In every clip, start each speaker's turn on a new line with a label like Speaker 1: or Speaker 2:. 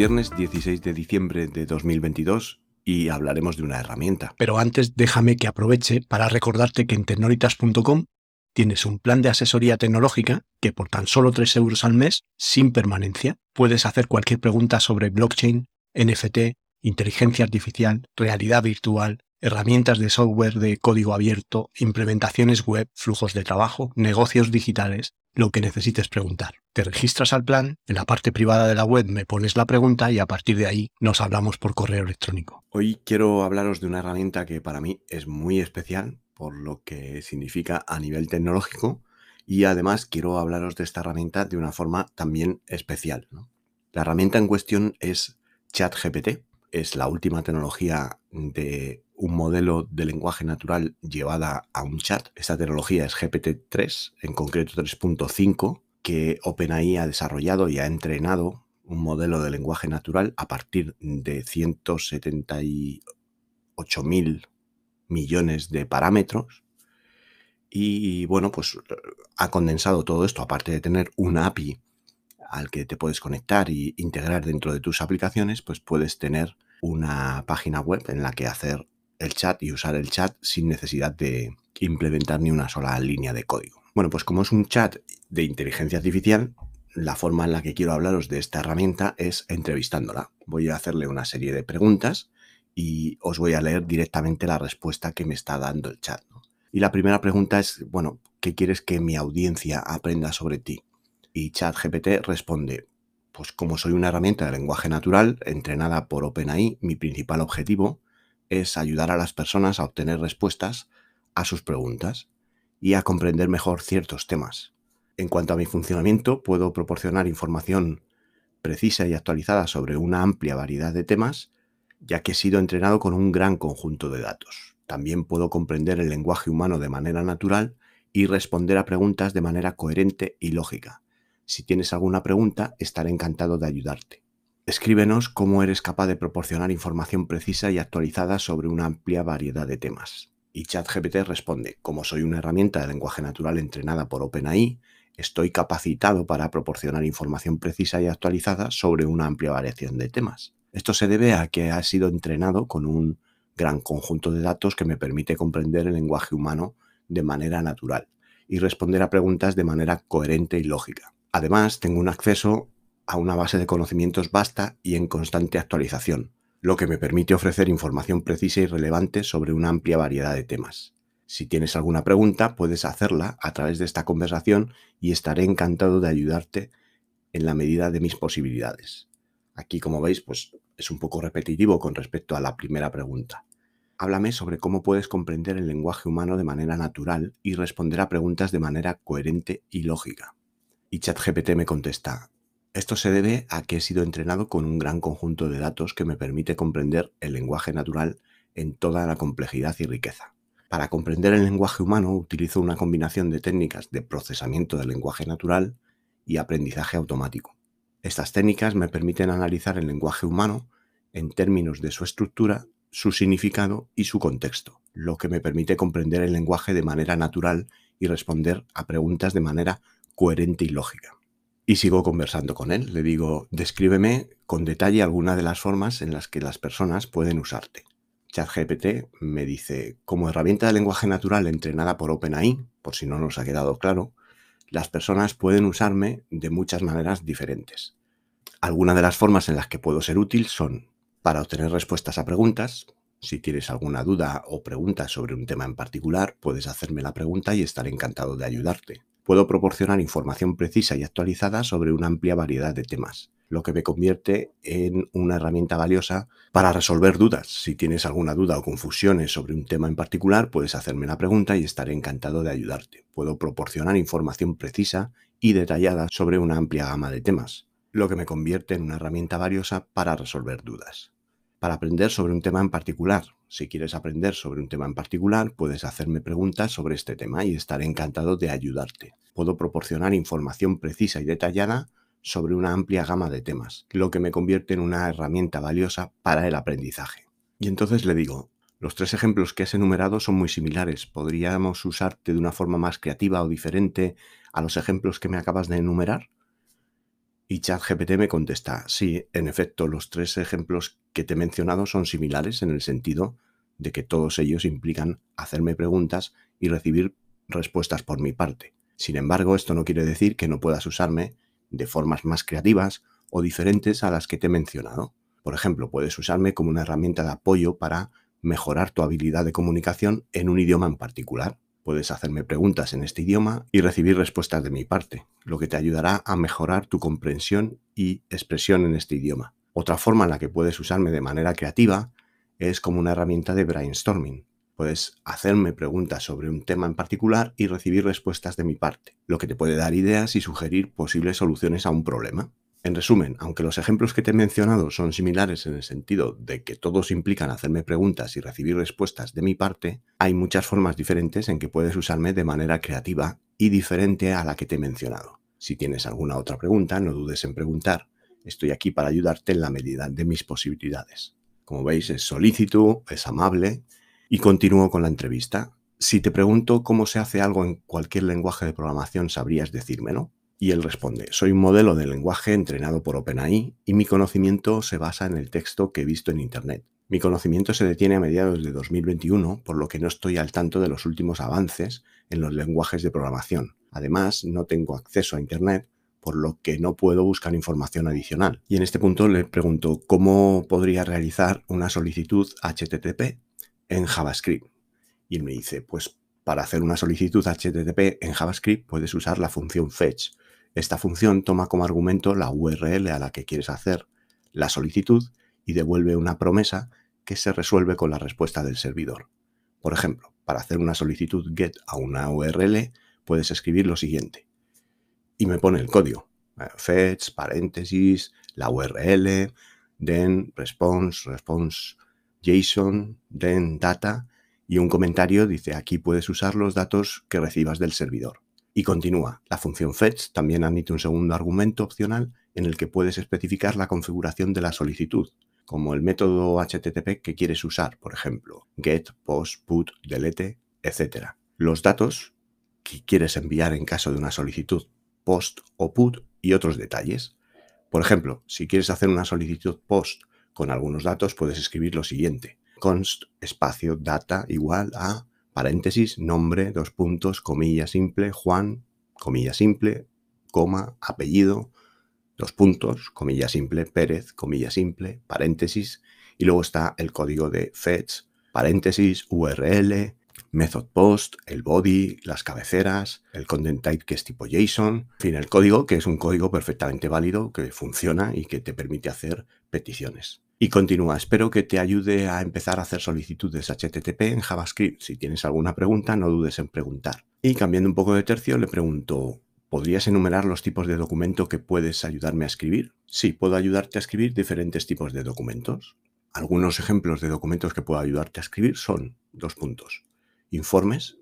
Speaker 1: Viernes 16 de diciembre de 2022 y hablaremos de una herramienta.
Speaker 2: Pero antes déjame que aproveche para recordarte que en tecnolitas.com tienes un plan de asesoría tecnológica que por tan solo 3 euros al mes, sin permanencia, puedes hacer cualquier pregunta sobre blockchain, NFT, inteligencia artificial, realidad virtual, herramientas de software de código abierto, implementaciones web, flujos de trabajo, negocios digitales, lo que necesites preguntar. Te registras al plan, en la parte privada de la web me pones la pregunta y a partir de ahí nos hablamos por correo electrónico.
Speaker 1: Hoy quiero hablaros de una herramienta que para mí es muy especial por lo que significa a nivel tecnológico y además quiero hablaros de esta herramienta de una forma también especial. La herramienta en cuestión es ChatGPT, es la última tecnología de un modelo de lenguaje natural llevada a un chat. Esta tecnología es GPT-3, en concreto 3.5, que OpenAI ha desarrollado y ha entrenado un modelo de lenguaje natural a partir de 178.000 millones de parámetros. Y bueno, pues ha condensado todo esto, aparte de tener una API al que te puedes conectar y integrar dentro de tus aplicaciones, pues puedes tener una página web en la que hacer el chat y usar el chat sin necesidad de implementar ni una sola línea de código. Bueno, pues como es un chat de inteligencia artificial, la forma en la que quiero hablaros de esta herramienta es entrevistándola. Voy a hacerle una serie de preguntas y os voy a leer directamente la respuesta que me está dando el chat. Y la primera pregunta es, bueno, ¿qué quieres que mi audiencia aprenda sobre ti? Y ChatGPT responde, pues como soy una herramienta de lenguaje natural entrenada por OpenAI, mi principal objetivo es ayudar a las personas a obtener respuestas a sus preguntas y a comprender mejor ciertos temas. En cuanto a mi funcionamiento, puedo proporcionar información precisa y actualizada sobre una amplia variedad de temas, ya que he sido entrenado con un gran conjunto de datos. También puedo comprender el lenguaje humano de manera natural y responder a preguntas de manera coherente y lógica. Si tienes alguna pregunta, estaré encantado de ayudarte. Escríbenos cómo eres capaz de proporcionar información precisa y actualizada sobre una amplia variedad de temas. Y ChatGPT responde, como soy una herramienta de lenguaje natural entrenada por OpenAI, estoy capacitado para proporcionar información precisa y actualizada sobre una amplia variación de temas. Esto se debe a que ha sido entrenado con un gran conjunto de datos que me permite comprender el lenguaje humano de manera natural y responder a preguntas de manera coherente y lógica. Además, tengo un acceso a una base de conocimientos vasta y en constante actualización, lo que me permite ofrecer información precisa y relevante sobre una amplia variedad de temas. Si tienes alguna pregunta, puedes hacerla a través de esta conversación y estaré encantado de ayudarte en la medida de mis posibilidades. Aquí, como veis, pues es un poco repetitivo con respecto a la primera pregunta. Háblame sobre cómo puedes comprender el lenguaje humano de manera natural y responder a preguntas de manera coherente y lógica. Y ChatGPT me contesta, esto se debe a que he sido entrenado con un gran conjunto de datos que me permite comprender el lenguaje natural en toda la complejidad y riqueza. Para comprender el lenguaje humano utilizo una combinación de técnicas de procesamiento del lenguaje natural y aprendizaje automático. Estas técnicas me permiten analizar el lenguaje humano en términos de su estructura, su significado y su contexto, lo que me permite comprender el lenguaje de manera natural y responder a preguntas de manera coherente y lógica. Y sigo conversando con él. Le digo, descríbeme con detalle alguna de las formas en las que las personas pueden usarte. ChatGPT me dice, como herramienta de lenguaje natural entrenada por OpenAI, por si no nos ha quedado claro, las personas pueden usarme de muchas maneras diferentes. Algunas de las formas en las que puedo ser útil son para obtener respuestas a preguntas. Si tienes alguna duda o pregunta sobre un tema en particular, puedes hacerme la pregunta y estaré encantado de ayudarte puedo proporcionar información precisa y actualizada sobre una amplia variedad de temas, lo que me convierte en una herramienta valiosa para resolver dudas. Si tienes alguna duda o confusiones sobre un tema en particular, puedes hacerme la pregunta y estaré encantado de ayudarte. Puedo proporcionar información precisa y detallada sobre una amplia gama de temas. lo que me convierte en una herramienta valiosa para resolver dudas. Para aprender sobre un tema en particular. Si quieres aprender sobre un tema en particular, puedes hacerme preguntas sobre este tema y estaré encantado de ayudarte. Puedo proporcionar información precisa y detallada sobre una amplia gama de temas, lo que me convierte en una herramienta valiosa para el aprendizaje. Y entonces le digo, los tres ejemplos que has enumerado son muy similares. ¿Podríamos usarte de una forma más creativa o diferente a los ejemplos que me acabas de enumerar? Y ChatGPT me contesta, sí, en efecto, los tres ejemplos que te he mencionado son similares en el sentido de que todos ellos implican hacerme preguntas y recibir respuestas por mi parte. Sin embargo, esto no quiere decir que no puedas usarme de formas más creativas o diferentes a las que te he mencionado. Por ejemplo, puedes usarme como una herramienta de apoyo para mejorar tu habilidad de comunicación en un idioma en particular. Puedes hacerme preguntas en este idioma y recibir respuestas de mi parte, lo que te ayudará a mejorar tu comprensión y expresión en este idioma. Otra forma en la que puedes usarme de manera creativa es como una herramienta de brainstorming. Puedes hacerme preguntas sobre un tema en particular y recibir respuestas de mi parte, lo que te puede dar ideas y sugerir posibles soluciones a un problema. En resumen, aunque los ejemplos que te he mencionado son similares en el sentido de que todos implican hacerme preguntas y recibir respuestas de mi parte, hay muchas formas diferentes en que puedes usarme de manera creativa y diferente a la que te he mencionado. Si tienes alguna otra pregunta, no dudes en preguntar. Estoy aquí para ayudarte en la medida de mis posibilidades. Como veis, es solícito, es amable y continúo con la entrevista. Si te pregunto cómo se hace algo en cualquier lenguaje de programación, sabrías decírmelo. Y él responde, soy un modelo de lenguaje entrenado por OpenAI y mi conocimiento se basa en el texto que he visto en Internet. Mi conocimiento se detiene a mediados de 2021, por lo que no estoy al tanto de los últimos avances en los lenguajes de programación. Además, no tengo acceso a Internet, por lo que no puedo buscar información adicional. Y en este punto le pregunto cómo podría realizar una solicitud HTTP en JavaScript. Y él me dice, pues para hacer una solicitud HTTP en JavaScript puedes usar la función fetch, esta función toma como argumento la URL a la que quieres hacer la solicitud y devuelve una promesa que se resuelve con la respuesta del servidor. Por ejemplo, para hacer una solicitud GET a una URL, puedes escribir lo siguiente. Y me pone el código. Eh, fetch, paréntesis, la URL, then response, response JSON, then data, y un comentario dice aquí puedes usar los datos que recibas del servidor. Y continúa. La función fetch también admite un segundo argumento opcional en el que puedes especificar la configuración de la solicitud, como el método HTTP que quieres usar, por ejemplo, get, post, put, delete, etc. Los datos que quieres enviar en caso de una solicitud post o put y otros detalles. Por ejemplo, si quieres hacer una solicitud post con algunos datos, puedes escribir lo siguiente. const espacio data igual a paréntesis, nombre, dos puntos, comilla simple, Juan, comilla simple, coma, apellido, dos puntos, comilla simple, Pérez, comilla simple, paréntesis, y luego está el código de fetch, paréntesis, URL, method post, el body, las cabeceras, el content type que es tipo JSON, en fin, el código que es un código perfectamente válido, que funciona y que te permite hacer peticiones. Y continúa, espero que te ayude a empezar a hacer solicitudes HTTP en JavaScript. Si tienes alguna pregunta, no dudes en preguntar. Y cambiando un poco de tercio, le pregunto, ¿podrías enumerar los tipos de documento que puedes ayudarme a escribir? Sí, puedo ayudarte a escribir diferentes tipos de documentos. Algunos ejemplos de documentos que puedo ayudarte a escribir son dos puntos. Informes.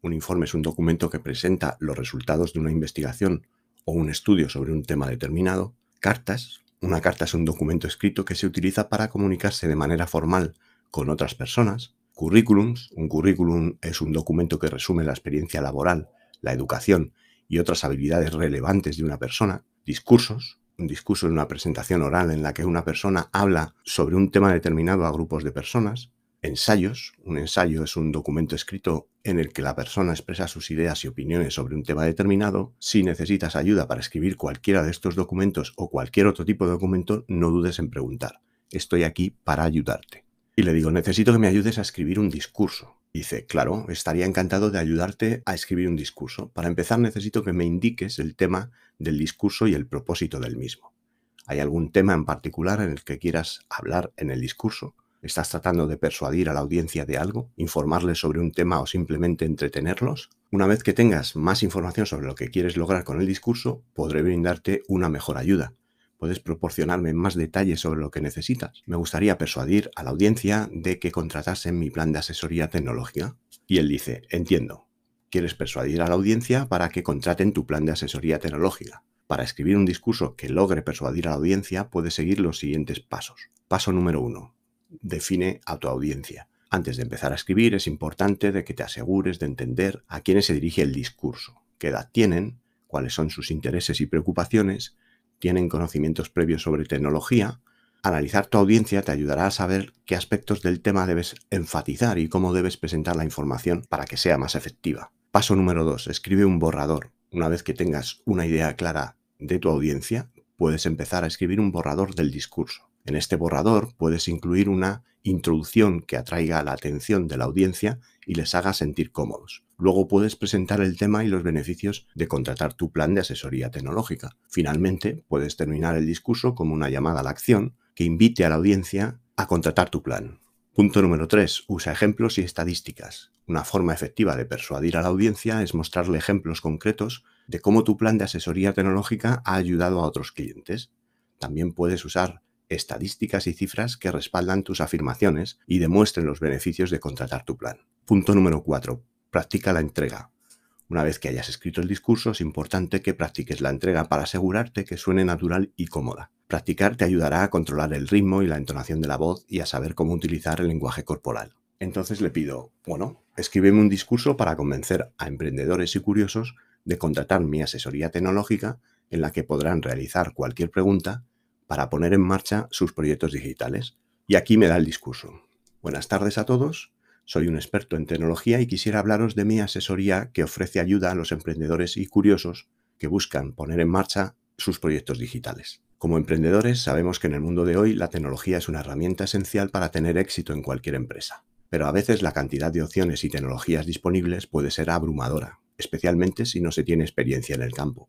Speaker 1: Un informe es un documento que presenta los resultados de una investigación o un estudio sobre un tema determinado. Cartas. Una carta es un documento escrito que se utiliza para comunicarse de manera formal con otras personas. Currículums. Un currículum es un documento que resume la experiencia laboral, la educación y otras habilidades relevantes de una persona. Discursos. Un discurso es una presentación oral en la que una persona habla sobre un tema determinado a grupos de personas. Ensayos. Un ensayo es un documento escrito en el que la persona expresa sus ideas y opiniones sobre un tema determinado. Si necesitas ayuda para escribir cualquiera de estos documentos o cualquier otro tipo de documento, no dudes en preguntar. Estoy aquí para ayudarte. Y le digo, necesito que me ayudes a escribir un discurso. Dice, claro, estaría encantado de ayudarte a escribir un discurso. Para empezar, necesito que me indiques el tema del discurso y el propósito del mismo. ¿Hay algún tema en particular en el que quieras hablar en el discurso? ¿Estás tratando de persuadir a la audiencia de algo? ¿Informarles sobre un tema o simplemente entretenerlos? Una vez que tengas más información sobre lo que quieres lograr con el discurso, podré brindarte una mejor ayuda. ¿Puedes proporcionarme más detalles sobre lo que necesitas? Me gustaría persuadir a la audiencia de que contratasen mi plan de asesoría tecnológica. Y él dice, entiendo, quieres persuadir a la audiencia para que contraten tu plan de asesoría tecnológica. Para escribir un discurso que logre persuadir a la audiencia, puedes seguir los siguientes pasos. Paso número uno. Define a tu audiencia. Antes de empezar a escribir es importante de que te asegures de entender a quiénes se dirige el discurso, qué edad tienen, cuáles son sus intereses y preocupaciones, tienen conocimientos previos sobre tecnología. Analizar tu audiencia te ayudará a saber qué aspectos del tema debes enfatizar y cómo debes presentar la información para que sea más efectiva. Paso número 2. Escribe un borrador. Una vez que tengas una idea clara de tu audiencia, puedes empezar a escribir un borrador del discurso. En este borrador puedes incluir una introducción que atraiga la atención de la audiencia y les haga sentir cómodos. Luego puedes presentar el tema y los beneficios de contratar tu plan de asesoría tecnológica. Finalmente, puedes terminar el discurso como una llamada a la acción que invite a la audiencia a contratar tu plan. Punto número 3. Usa ejemplos y estadísticas. Una forma efectiva de persuadir a la audiencia es mostrarle ejemplos concretos de cómo tu plan de asesoría tecnológica ha ayudado a otros clientes. También puedes usar estadísticas y cifras que respaldan tus afirmaciones y demuestren los beneficios de contratar tu plan. Punto número 4. Practica la entrega. Una vez que hayas escrito el discurso, es importante que practiques la entrega para asegurarte que suene natural y cómoda. Practicar te ayudará a controlar el ritmo y la entonación de la voz y a saber cómo utilizar el lenguaje corporal. Entonces le pido, bueno, escríbeme un discurso para convencer a emprendedores y curiosos de contratar mi asesoría tecnológica en la que podrán realizar cualquier pregunta para poner en marcha sus proyectos digitales. Y aquí me da el discurso. Buenas tardes a todos. Soy un experto en tecnología y quisiera hablaros de mi asesoría que ofrece ayuda a los emprendedores y curiosos que buscan poner en marcha sus proyectos digitales. Como emprendedores sabemos que en el mundo de hoy la tecnología es una herramienta esencial para tener éxito en cualquier empresa, pero a veces la cantidad de opciones y tecnologías disponibles puede ser abrumadora, especialmente si no se tiene experiencia en el campo.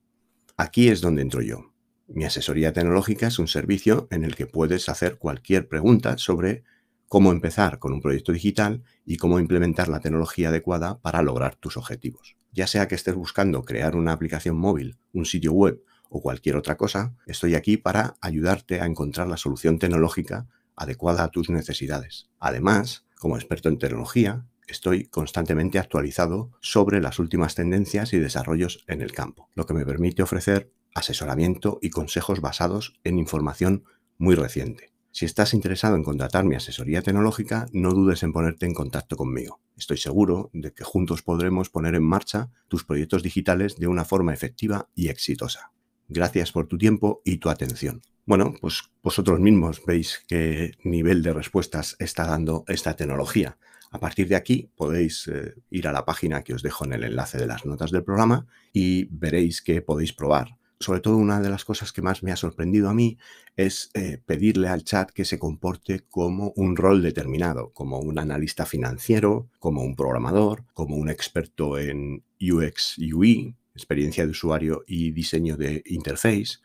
Speaker 1: Aquí es donde entro yo. Mi asesoría tecnológica es un servicio en el que puedes hacer cualquier pregunta sobre cómo empezar con un proyecto digital y cómo implementar la tecnología adecuada para lograr tus objetivos. Ya sea que estés buscando crear una aplicación móvil, un sitio web o cualquier otra cosa, estoy aquí para ayudarte a encontrar la solución tecnológica adecuada a tus necesidades. Además, como experto en tecnología, estoy constantemente actualizado sobre las últimas tendencias y desarrollos en el campo, lo que me permite ofrecer asesoramiento y consejos basados en información muy reciente. Si estás interesado en contratar mi asesoría tecnológica, no dudes en ponerte en contacto conmigo. Estoy seguro de que juntos podremos poner en marcha tus proyectos digitales de una forma efectiva y exitosa. Gracias por tu tiempo y tu atención. Bueno, pues vosotros mismos veis qué nivel de respuestas está dando esta tecnología. A partir de aquí podéis eh, ir a la página que os dejo en el enlace de las notas del programa y veréis que podéis probar sobre todo una de las cosas que más me ha sorprendido a mí es eh, pedirle al chat que se comporte como un rol determinado, como un analista financiero, como un programador, como un experto en UX, UI, experiencia de usuario y diseño de interface,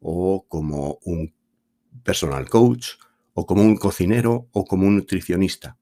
Speaker 1: o como un personal coach, o como un cocinero, o como un nutricionista.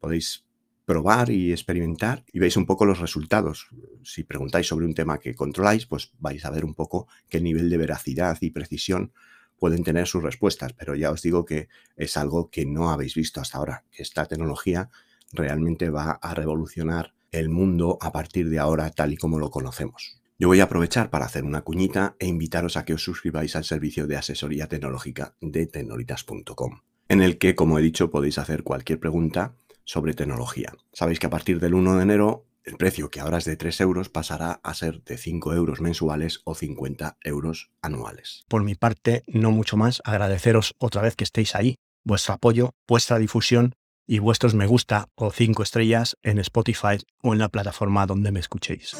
Speaker 1: Podéis probar y experimentar y veis un poco los resultados. Si preguntáis sobre un tema que controláis, pues vais a ver un poco qué nivel de veracidad y precisión pueden tener sus respuestas, pero ya os digo que es algo que no habéis visto hasta ahora, que esta tecnología realmente va a revolucionar el mundo a partir de ahora tal y como lo conocemos. Yo voy a aprovechar para hacer una cuñita e invitaros a que os suscribáis al servicio de asesoría tecnológica de tecnolitas.com, en el que, como he dicho, podéis hacer cualquier pregunta sobre tecnología. Sabéis que a partir del 1 de enero el precio que ahora es de 3 euros pasará a ser de 5 euros mensuales o 50 euros anuales.
Speaker 2: Por mi parte, no mucho más, agradeceros otra vez que estéis ahí, vuestro apoyo, vuestra difusión y vuestros me gusta o 5 estrellas en Spotify o en la plataforma donde me escuchéis.